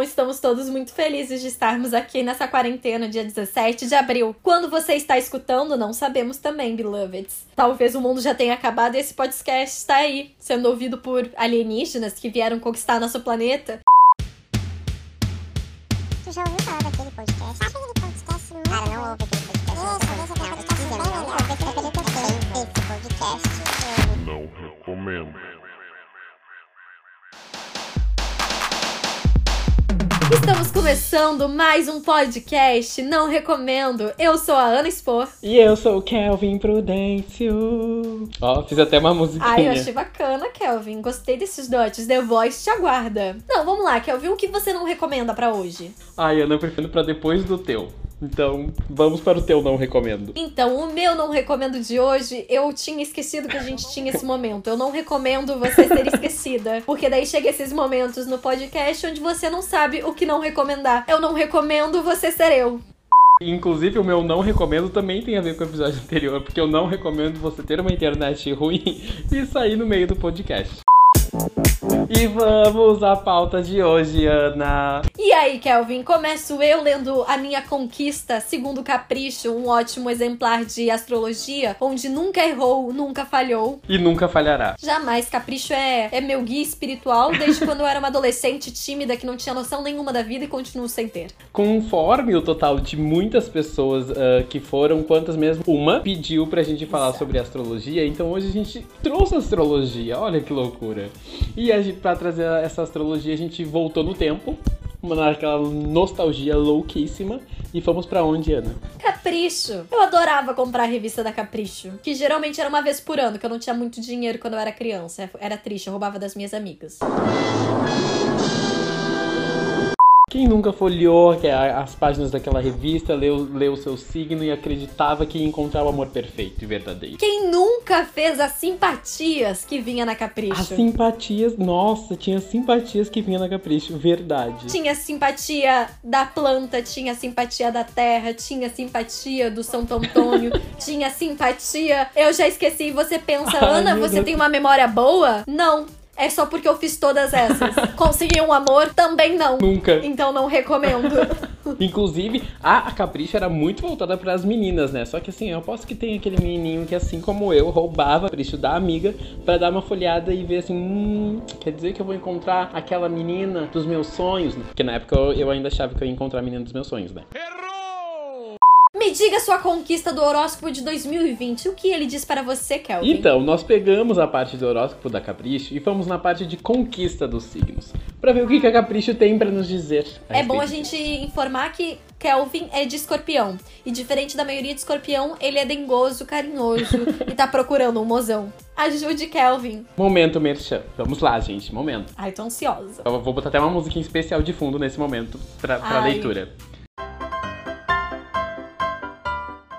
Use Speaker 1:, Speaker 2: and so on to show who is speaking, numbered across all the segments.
Speaker 1: Estamos todos muito felizes de estarmos aqui nessa quarentena, dia 17 de abril. Quando você está escutando, não sabemos também, beloveds. Talvez o mundo já tenha acabado e esse podcast está aí, sendo ouvido por alienígenas que vieram conquistar nosso planeta.
Speaker 2: Tu já ouviu falar daquele podcast? Aquele podcast? Não. Cara, não ouve aquele podcast. Isso, deixa aquele podcast bem. Esse podcast.
Speaker 3: Não recomendo.
Speaker 1: Estamos começando mais um podcast, não recomendo. Eu sou a Ana Expor.
Speaker 4: E eu sou o Kelvin Prudêncio. Ó, fiz até uma musiquinha.
Speaker 1: Ai, eu achei bacana, Kelvin. Gostei desses dotes. The Voice te aguarda. Não, vamos lá, Kelvin. O que você não recomenda para hoje?
Speaker 4: Ai, Ana, eu prefiro pra depois do teu. Então, vamos para o teu não recomendo.
Speaker 1: Então, o meu não recomendo de hoje, eu tinha esquecido que a gente tinha esse momento. Eu não recomendo você ser esquecida. Porque daí chega esses momentos no podcast onde você não sabe o que não recomendar. Eu não recomendo você ser eu.
Speaker 4: Inclusive, o meu não recomendo também tem a ver com o episódio anterior, porque eu não recomendo você ter uma internet ruim e sair no meio do podcast. E vamos à pauta de hoje, Ana.
Speaker 1: E aí, Kelvin, começo eu lendo a minha conquista, segundo Capricho, um ótimo exemplar de astrologia, onde nunca errou, nunca falhou.
Speaker 4: E nunca falhará.
Speaker 1: Jamais, Capricho é, é meu guia espiritual desde quando eu era uma adolescente tímida que não tinha noção nenhuma da vida e continuo sem ter.
Speaker 4: Conforme o total de muitas pessoas uh, que foram, quantas mesmo? Uma pediu pra gente falar
Speaker 1: Exato.
Speaker 4: sobre astrologia, então hoje a gente trouxe astrologia. Olha que loucura. E a gente, pra trazer essa astrologia, a gente voltou no tempo, naquela nostalgia louquíssima. E fomos pra onde, Ana?
Speaker 1: Capricho. Eu adorava comprar a revista da Capricho, que geralmente era uma vez por ano, que eu não tinha muito dinheiro quando eu era criança. Era triste, eu roubava das minhas amigas.
Speaker 4: Quem nunca folheou é as páginas daquela revista, leu, leu o seu signo e acreditava que ia encontrar o amor perfeito e verdadeiro?
Speaker 1: Quem nunca fez as simpatias que vinha na Capricho?
Speaker 4: As simpatias, nossa, tinha simpatias que vinha na Capricho, verdade.
Speaker 1: Tinha simpatia da planta, tinha simpatia da terra, tinha simpatia do Santo Antônio, tinha simpatia. Eu já esqueci. Você pensa,
Speaker 4: Ai,
Speaker 1: Ana, você
Speaker 4: Deus.
Speaker 1: tem uma memória boa? Não. É só porque eu fiz todas essas. Consegui um amor? Também não.
Speaker 4: Nunca.
Speaker 1: Então não recomendo.
Speaker 4: Inclusive, a, a Capricho era muito voltada para as meninas, né? Só que assim, eu aposto que tem aquele menininho que, assim como eu, roubava a Capricho da amiga pra dar uma folhada e ver assim, hum, quer dizer que eu vou encontrar aquela menina dos meus sonhos? Porque na época eu, eu ainda achava que eu ia encontrar a menina dos meus sonhos, né?
Speaker 1: Me diga sua conquista do horóscopo de 2020. O que ele diz para você, Kelvin?
Speaker 4: Então, nós pegamos a parte do horóscopo da Capricho e fomos na parte de conquista dos signos, Pra ver o que que a Capricho tem pra nos dizer. a
Speaker 1: É bom a gente informar que Kelvin é de escorpião. E diferente da maioria de escorpião, ele é dengoso, carinhoso e tá procurando um mozão. Ajude Kelvin.
Speaker 4: Momento merchan. Vamos lá, gente, momento.
Speaker 1: Ai, tô ansiosa.
Speaker 4: Eu vou botar até uma musiquinha especial de fundo nesse momento pra, pra
Speaker 1: Ai.
Speaker 4: leitura.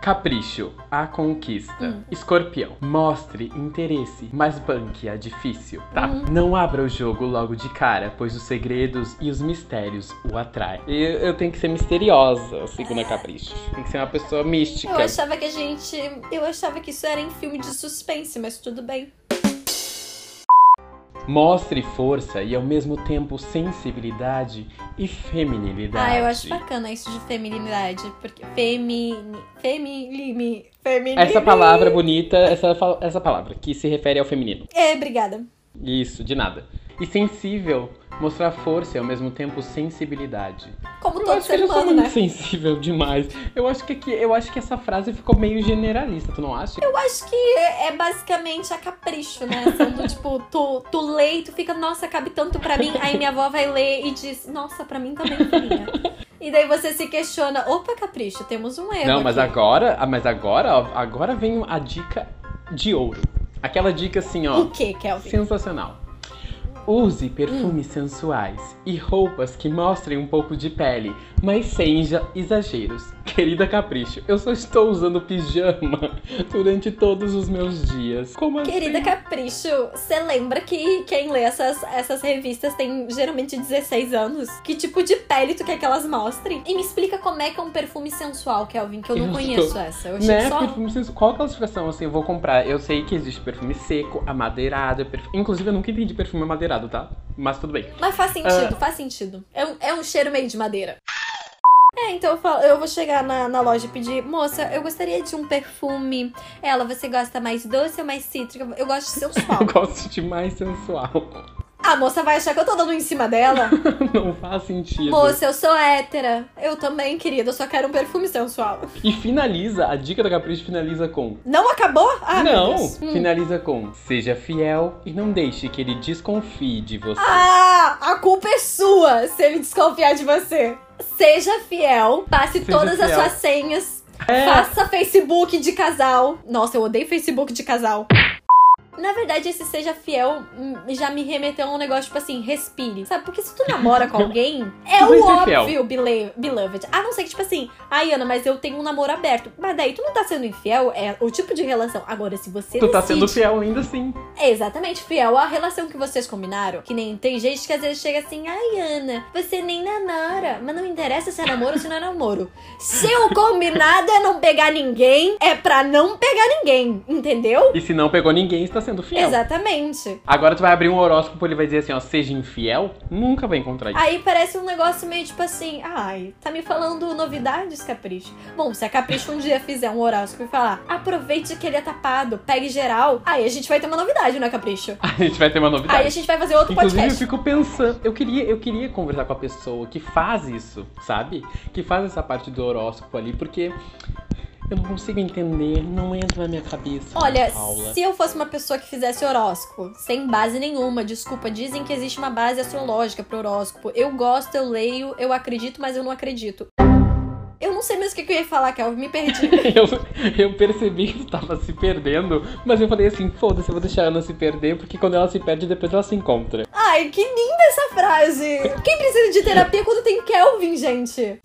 Speaker 4: Capricho, a conquista.
Speaker 1: Hum.
Speaker 4: Escorpião, mostre interesse, mas banque é difícil, tá?
Speaker 1: Hum.
Speaker 4: Não abra o jogo logo de cara, pois os segredos e os mistérios o atraem. Eu, eu tenho que ser misteriosa, segundo a Capricho. Tem que ser uma pessoa mística.
Speaker 1: Eu achava que a gente. Eu achava que isso era em filme de suspense, mas tudo bem.
Speaker 4: Mostre força e ao mesmo tempo sensibilidade e feminilidade.
Speaker 1: Ah, eu acho bacana isso de feminilidade. Porque. Femini. Femilime. Feminine.
Speaker 4: Essa palavra bonita, essa, essa palavra que se refere ao feminino.
Speaker 1: É, obrigada.
Speaker 4: Isso, de nada. E sensível, mostrar força e ao mesmo tempo sensibilidade.
Speaker 1: Como
Speaker 4: Eu
Speaker 1: todo ser
Speaker 4: eu sou
Speaker 1: humano,
Speaker 4: muito
Speaker 1: né?
Speaker 4: sensível demais. Eu acho que aqui, eu acho que essa frase ficou meio generalista, tu não acha?
Speaker 1: Eu acho que é é basicamente a capricho, né? Sendo tipo, tu, tu lê e tu fica, nossa, cabe tanto pra mim. Aí minha avó vai ler e diz, nossa, pra mim também queria. E daí você se questiona, opa, capricho, temos um erro.
Speaker 4: Não, mas
Speaker 1: aqui.
Speaker 4: agora, ah, mas agora, ó, agora vem a dica de ouro. Aquela dica assim, ó,
Speaker 1: O que, Kelvin?
Speaker 4: sensacional. Use perfumes sensuais e roupas que mostrem um pouco de pele, mas sem exageros. Querida Capricho, eu só estou usando pijama durante todos os meus dias. Como assim?
Speaker 1: Querida Capricho, você lembra que quem lê essas, essas revistas tem geralmente 16 anos? Que tipo de pele tu quer que elas mostrem? E me explica como é que é um perfume sensual, Kelvin, que eu não
Speaker 4: Eu
Speaker 1: conheço
Speaker 4: estou-
Speaker 1: essa. Eu achei
Speaker 4: Né?
Speaker 1: só.
Speaker 4: Perfume sensual. Qual classificação assim eu vou comprar? Eu sei que existe perfume seco, amadeirado, perfume... inclusive eu nunca entendi perfume amadeirado. Exagerado, tá? Mas tudo bem.
Speaker 1: Mas faz sentido,
Speaker 4: Ah.
Speaker 1: faz sentido. É um, é um cheiro meio de madeira. É, então eu, falo- eu vou chegar na, na loja e pedir, moça, eu gostaria de um perfume. Ela, você gosta mais doce ou mais cítrico? Eu gosto de sensual.
Speaker 4: Eu gosto de mais sensual.
Speaker 1: A moça vai achar que eu tô dando em cima dela.
Speaker 4: Não faz sentido.
Speaker 1: Moça, eu sou hétera. Eu também, querida, eu só quero um perfume sensual.
Speaker 4: E finaliza, a dica da Capricho finaliza com.
Speaker 1: Não acabou? Ah,
Speaker 4: não!
Speaker 1: Hum.
Speaker 4: Finaliza com. Seja fiel e não deixe que ele desconfie de você.
Speaker 1: Ah, a culpa é sua se ele desconfiar de você. Seja fiel, passe
Speaker 4: Seja
Speaker 1: todas as
Speaker 4: fiel.
Speaker 1: suas senhas,
Speaker 4: É.
Speaker 1: faça Facebook de casal. Nossa, eu odeio Facebook de casal. Na verdade, esse seja fiel já me remeteu a um negócio tipo assim, respire. Sabe? Porque se tu namora com alguém, é o óbvio, bele- beloved. A não ser que, tipo assim, ai, Ana, mas eu tenho um namoro aberto. Mas daí tu não tá sendo infiel, é o tipo de relação. Agora, se você
Speaker 4: Tu tá
Speaker 1: decide-
Speaker 4: sendo fiel ainda assim.
Speaker 1: É exatamente fiel à relação que vocês combinaram. Que nem tem gente que às vezes chega assim, ai Ana, você nem namora. Mas não interessa se é namoro ou se não é namoro. Se o combinado é não pegar ninguém, é pra não pegar ninguém, entendeu?
Speaker 4: E se não pegou ninguém, está sendo fiel.
Speaker 1: Exatamente.
Speaker 4: Agora tu vai abrir um horóscopo, ele vai dizer assim, ó, seja infiel, nunca vai encontrar isso.
Speaker 1: Aí parece um negócio meio tipo assim, ai, tá me falando novidades, Capricho? Bom, se a Capricho um dia fizer um horóscopo e falar, aproveite que ele é tapado, pegue geral, aí a gente vai ter uma novidade, né, Capricho?
Speaker 4: A gente vai ter uma novidade.
Speaker 1: Aí a gente vai fazer outro
Speaker 4: Inclusive, eu
Speaker 1: podcast.
Speaker 4: fico pensando, eu queria, eu queria conversar com a pessoa que faz isso, sabe? Que faz essa parte do horóscopo ali, porque eu não consigo entender, não entra na minha cabeça.
Speaker 1: Olha,
Speaker 4: Paula.
Speaker 1: se eu fosse uma pessoa que fizesse horóscopo, sem base nenhuma, desculpa, dizem que existe uma base astrológica pro horóscopo. Eu gosto, eu leio, eu acredito, mas eu não acredito. Eu não sei mais o que que eu ia falar, Kel, me perdi.
Speaker 4: Eu, eu percebi que tu tava se perdendo, mas eu falei assim, foda-se, eu vou deixar a Ana se perder, porque quando ela se perde, depois ela se encontra.
Speaker 1: Ai, que linda essa frase! Quem precisa de terapia quando tem Kelvin, gente?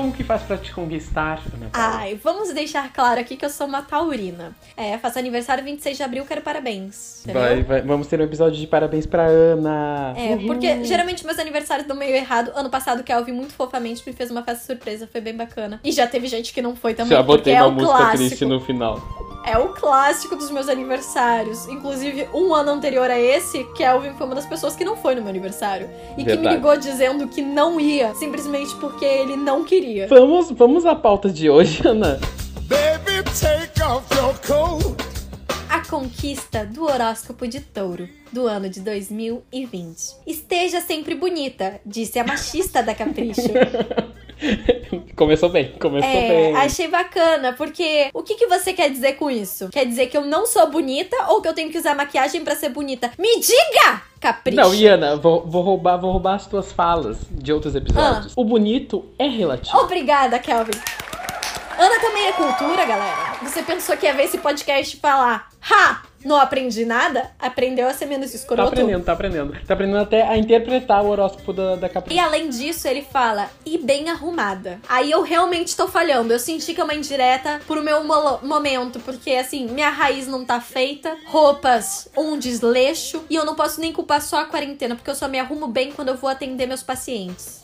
Speaker 4: Como, que faz pra te conquistar, Ana Paula?
Speaker 1: Ai, vamos deixar claro aqui que eu sou uma taurina. É, faço aniversário 26 de abril, quero parabéns. Entendeu?
Speaker 4: Vai, vai- vamos ter um episódio de parabéns pra Ana.
Speaker 1: É, porque geralmente meus aniversários dão meio errado. Ano passado, o Kelvin muito fofamente me fez uma festa surpresa, foi bem bacana. E já teve gente que não foi também,
Speaker 4: Já botei
Speaker 1: é
Speaker 4: uma
Speaker 1: o
Speaker 4: música
Speaker 1: clássico.
Speaker 4: triste no final.
Speaker 1: É o clássico dos meus aniversários. Inclusive, um ano anterior a esse, Kelvin foi uma das pessoas que não foi no meu aniversário. E que me
Speaker 4: Verdade.
Speaker 1: ligou dizendo que não ia, simplesmente porque ele não queria.
Speaker 4: Vamos, vamos à pauta de hoje, Ana.
Speaker 3: Baby, take off your coat.
Speaker 1: A conquista do horóscopo de touro do ano de 2020. Esteja sempre bonita, disse a machista da Capricho.
Speaker 4: começou bem, começou
Speaker 1: É,
Speaker 4: bem.
Speaker 1: achei bacana, porque o que, que você quer dizer com isso? Quer dizer que eu não sou bonita ou que eu tenho que usar maquiagem pra ser bonita? Me diga,
Speaker 4: Não, Iana, vou, vou roubar, vou roubar as tuas falas de outros episódios.
Speaker 1: Ah.
Speaker 4: O bonito é relativo.
Speaker 1: Obrigada, Kelvin. Ana também é cultura, galera. Você pensou que ia ver esse podcast falar, ha, não aprendi nada? Aprendeu a ser menos
Speaker 4: Tá
Speaker 1: escroto?
Speaker 4: aprendendo, tá aprendendo. Tá aprendendo até a interpretar o horóscopo da, da Capricho.
Speaker 1: E além disso, ele fala, e bem arrumada. Aí eu realmente tô falhando. Eu senti que é uma indireta pro meu mo- momento, porque assim, minha raiz não tá feita, roupas, um desleixo, e eu não posso nem culpar só a quarentena, porque eu só me arrumo bem quando eu vou atender meus pacientes.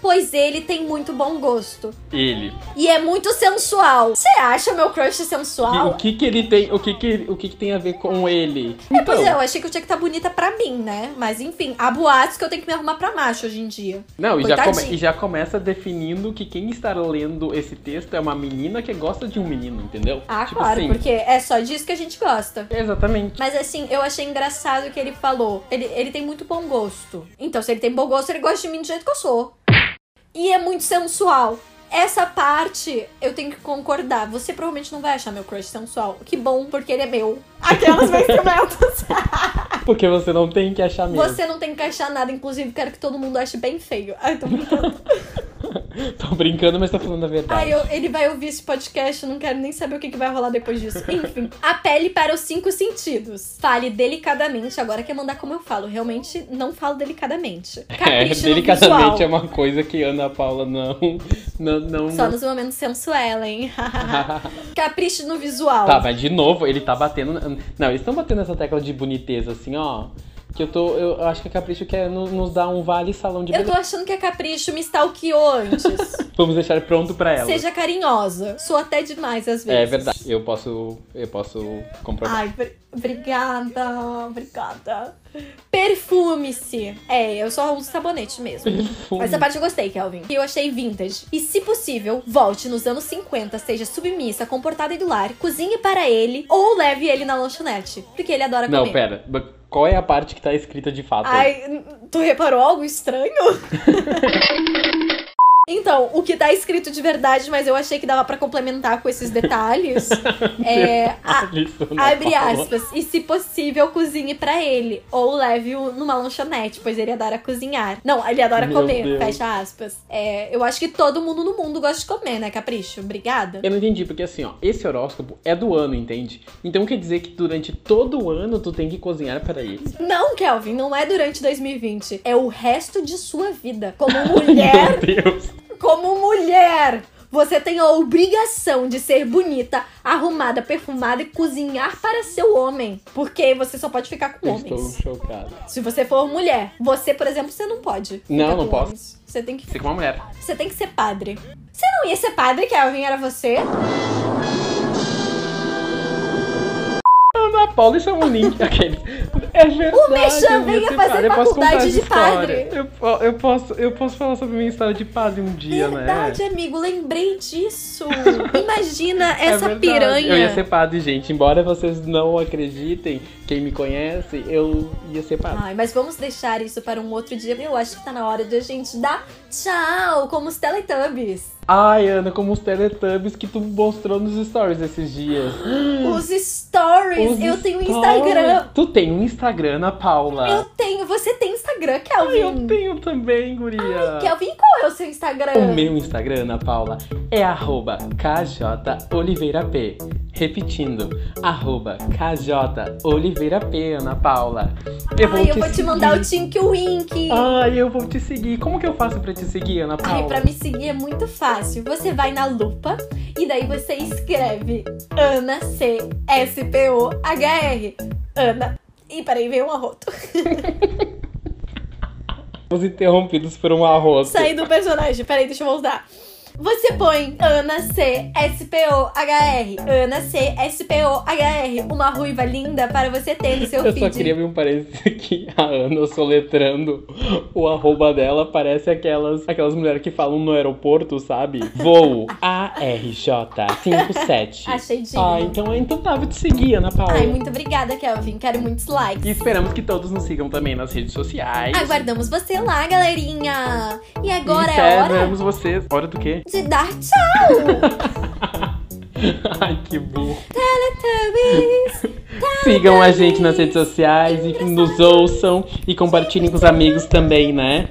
Speaker 1: Pois ele tem muito bom gosto.
Speaker 4: Ele.
Speaker 1: E é muito sensual. Você acha meu crush
Speaker 4: E
Speaker 1: sensual?
Speaker 4: o que que ele tem, o que que, o que que tem a ver com ele?
Speaker 1: É, pois é,
Speaker 4: Então,
Speaker 1: eu achei que eu tinha que estar bonita pra mim, né? Mas enfim, há boatos que eu tenho que me arrumar pra macho hoje em dia.
Speaker 4: Não, e já, come- e já começa definindo que quem está lendo esse texto é uma menina que gosta de um menino, entendeu?
Speaker 1: Ah,
Speaker 4: Tipo
Speaker 1: claro,
Speaker 4: assim,
Speaker 1: porque é só disso que a gente gosta.
Speaker 4: Exatamente.
Speaker 1: Mas assim, eu achei engraçado que ele falou. Ele, ele tem muito bom gosto. Então, se ele tem bom gosto, ele gosta de mim do jeito que eu sou. E é muito sensual. Essa parte eu tenho que concordar. Você provavelmente não vai achar meu crush sensual. Que bom, porque ele é meu. Aquelas vestimentas.
Speaker 4: Porque você não tem que achar mesmo.
Speaker 1: Você não tem que achar nada. Inclusive, quero que todo mundo ache bem feio. Ai, tô brincando.
Speaker 4: Tô brincando, mas tô falando a verdade.
Speaker 1: Ai, eu- ele vai ouvir esse podcast, eu não quero nem saber o que, que vai rolar depois disso. Enfim, a pele para os cinco sentidos. Fale delicadamente. Agora quer mandar como eu falo. Realmente não falo delicadamente.
Speaker 4: É,
Speaker 1: Capricho no
Speaker 4: delicadamente é uma coisa que Ana Paula não. Não. não
Speaker 1: Só nos momentos sensuela, hein? Capricho no visual.
Speaker 4: Tá, mas de novo, ele tá batendo. Não, eles estão batendo essa tecla de boniteza, assim, ó. Que eu tô. Eu acho que a Capricho quer no- nos dar um vale salão de
Speaker 1: Eu tô
Speaker 4: beleza.
Speaker 1: achando que a Capricho me stalkeou antes.
Speaker 4: Vamos deixar pronto pra ela.
Speaker 1: Seja carinhosa. Sou até demais às vezes.
Speaker 4: É verdade. Eu posso. Eu posso comprovar.
Speaker 1: Ai, br- obrigada, obrigada. Perfume-se. É, eu só uso sabonete mesmo.
Speaker 4: Perfume.
Speaker 1: Essa parte eu gostei, Kelvin. Eu achei vintage. E se possível, volte nos anos 50, seja submissa, comportada e do lar, cozinhe para ele ou leve ele na lanchonete. Porque ele adora
Speaker 4: Não,
Speaker 1: comer.
Speaker 4: pera. Qual é a parte que tá escrita de fato?
Speaker 1: Ai, tu reparou algo estranho? Então, o que tá escrito de verdade, mas eu achei que dava pra complementar com esses detalhes. é. a-
Speaker 4: não
Speaker 1: abre aspas. E se possível, cozinhe pra ele. Ou leve-o numa lanchonete, pois ele adora cozinhar. Não, ele adora
Speaker 4: Meu
Speaker 1: comer.
Speaker 4: Deus.
Speaker 1: Fecha aspas. É, eu acho que todo mundo no mundo gosta de comer, né, Capricho? Obrigada.
Speaker 4: Eu não entendi, porque assim, ó, esse horóscopo é do ano, entende? Então quer dizer que durante todo o ano tu tem que cozinhar para ele.
Speaker 1: Não, Kelvin, não é durante 2020. É o resto de sua vida. Como mulher.
Speaker 4: Meu Deus.
Speaker 1: Como mulher, você tem a obrigação de ser bonita, arrumada, perfumada e cozinhar para seu homem. Porque você só pode ficar com homens.
Speaker 4: estou chocado.
Speaker 1: Se você for mulher, você, por exemplo, você não pode.
Speaker 4: Não, não posso.
Speaker 1: homens. Você tem que
Speaker 4: com uma mulher.
Speaker 1: você tem que ser padre. Você não ia ser padre, Kelvin, era você?
Speaker 4: Ana Paula, isso é um link. Aquele. É verdade.
Speaker 1: O Mechan
Speaker 4: ser
Speaker 1: fazer faculdade de padre.
Speaker 4: Eu, eu posso, eu posso falar sobre minha história de padre um dia,
Speaker 1: Verdade,
Speaker 4: né?
Speaker 1: amigo, lembrei disso. Imagina
Speaker 4: É
Speaker 1: essa
Speaker 4: verdade.
Speaker 1: piranha.
Speaker 4: Eu ia ser padre, gente. Embora vocês não acreditem, quem me conhece, eu ia ser padre.
Speaker 1: Ai, mas vamos deixar isso para um outro dia. Eu acho que tá na hora de a gente dar tchau, como os Teletubbies.
Speaker 4: Ai, Ana, como os Teletubbies que tu mostrou nos stories esses dias.
Speaker 1: Os stories.
Speaker 4: Os
Speaker 1: eu tenho um
Speaker 4: stories.
Speaker 1: Instagram.
Speaker 4: Tu tem um Instagram, Ana Paula?
Speaker 1: Eu tenho. Instagram, Kelvin?
Speaker 4: Eu tenho também, guria.
Speaker 1: Kelvin, qual é o seu Instagram?
Speaker 4: O meu Instagram, Ana Paula, é arroba kjoliveirap. Repetindo, arroba kjoliveirap, Ana Paula. Eu vou
Speaker 1: Ai, eu
Speaker 4: te
Speaker 1: vou te mandar o Tink Wink.
Speaker 4: Ai, eu vou te seguir. Como que eu faço pra te seguir, Ana Paula?
Speaker 1: Ai, pra me seguir é muito fácil. Você vai na lupa e daí você escreve Ana C S P O H R. Ana. E peraí, veio um arroto.
Speaker 4: Fomos interrompidos por um arroz.
Speaker 1: Saí do personagem. Peraí, deixa eu voltar. Você põe Ana C S P O H R. Ana C S P O H R. Uma ruiva linda para você ter no seu
Speaker 4: Eu
Speaker 1: feed.
Speaker 4: só queria ver um parênteses aqui. A Ana soletrando o arroba dela parece aquelas, aquelas mulheres que falam no aeroporto, sabe? Voo ARJ57.
Speaker 1: Achei digno.
Speaker 4: Ah, então, então tá, vou te seguir, Ana Paula.
Speaker 1: Ai, muito obrigada, Kelvin. Quero muitos likes.
Speaker 4: E esperamos que todos nos sigam também nas redes sociais.
Speaker 1: Aguardamos você lá, galerinha. E agora
Speaker 4: e
Speaker 1: é hora
Speaker 4: esperamos vocês. Hora do quê?
Speaker 1: De dar tchau.
Speaker 4: Ai, que burro.
Speaker 1: Teletubbies.
Speaker 4: Sigam a gente nas redes sociais e nos ouçam e compartilhem com os amigos também, né?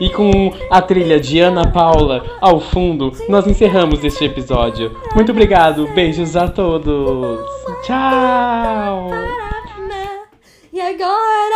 Speaker 4: E com a trilha de Ana Paula ao fundo, nós encerramos este episódio. Muito obrigado, beijos a todos. Tchau!
Speaker 1: E agora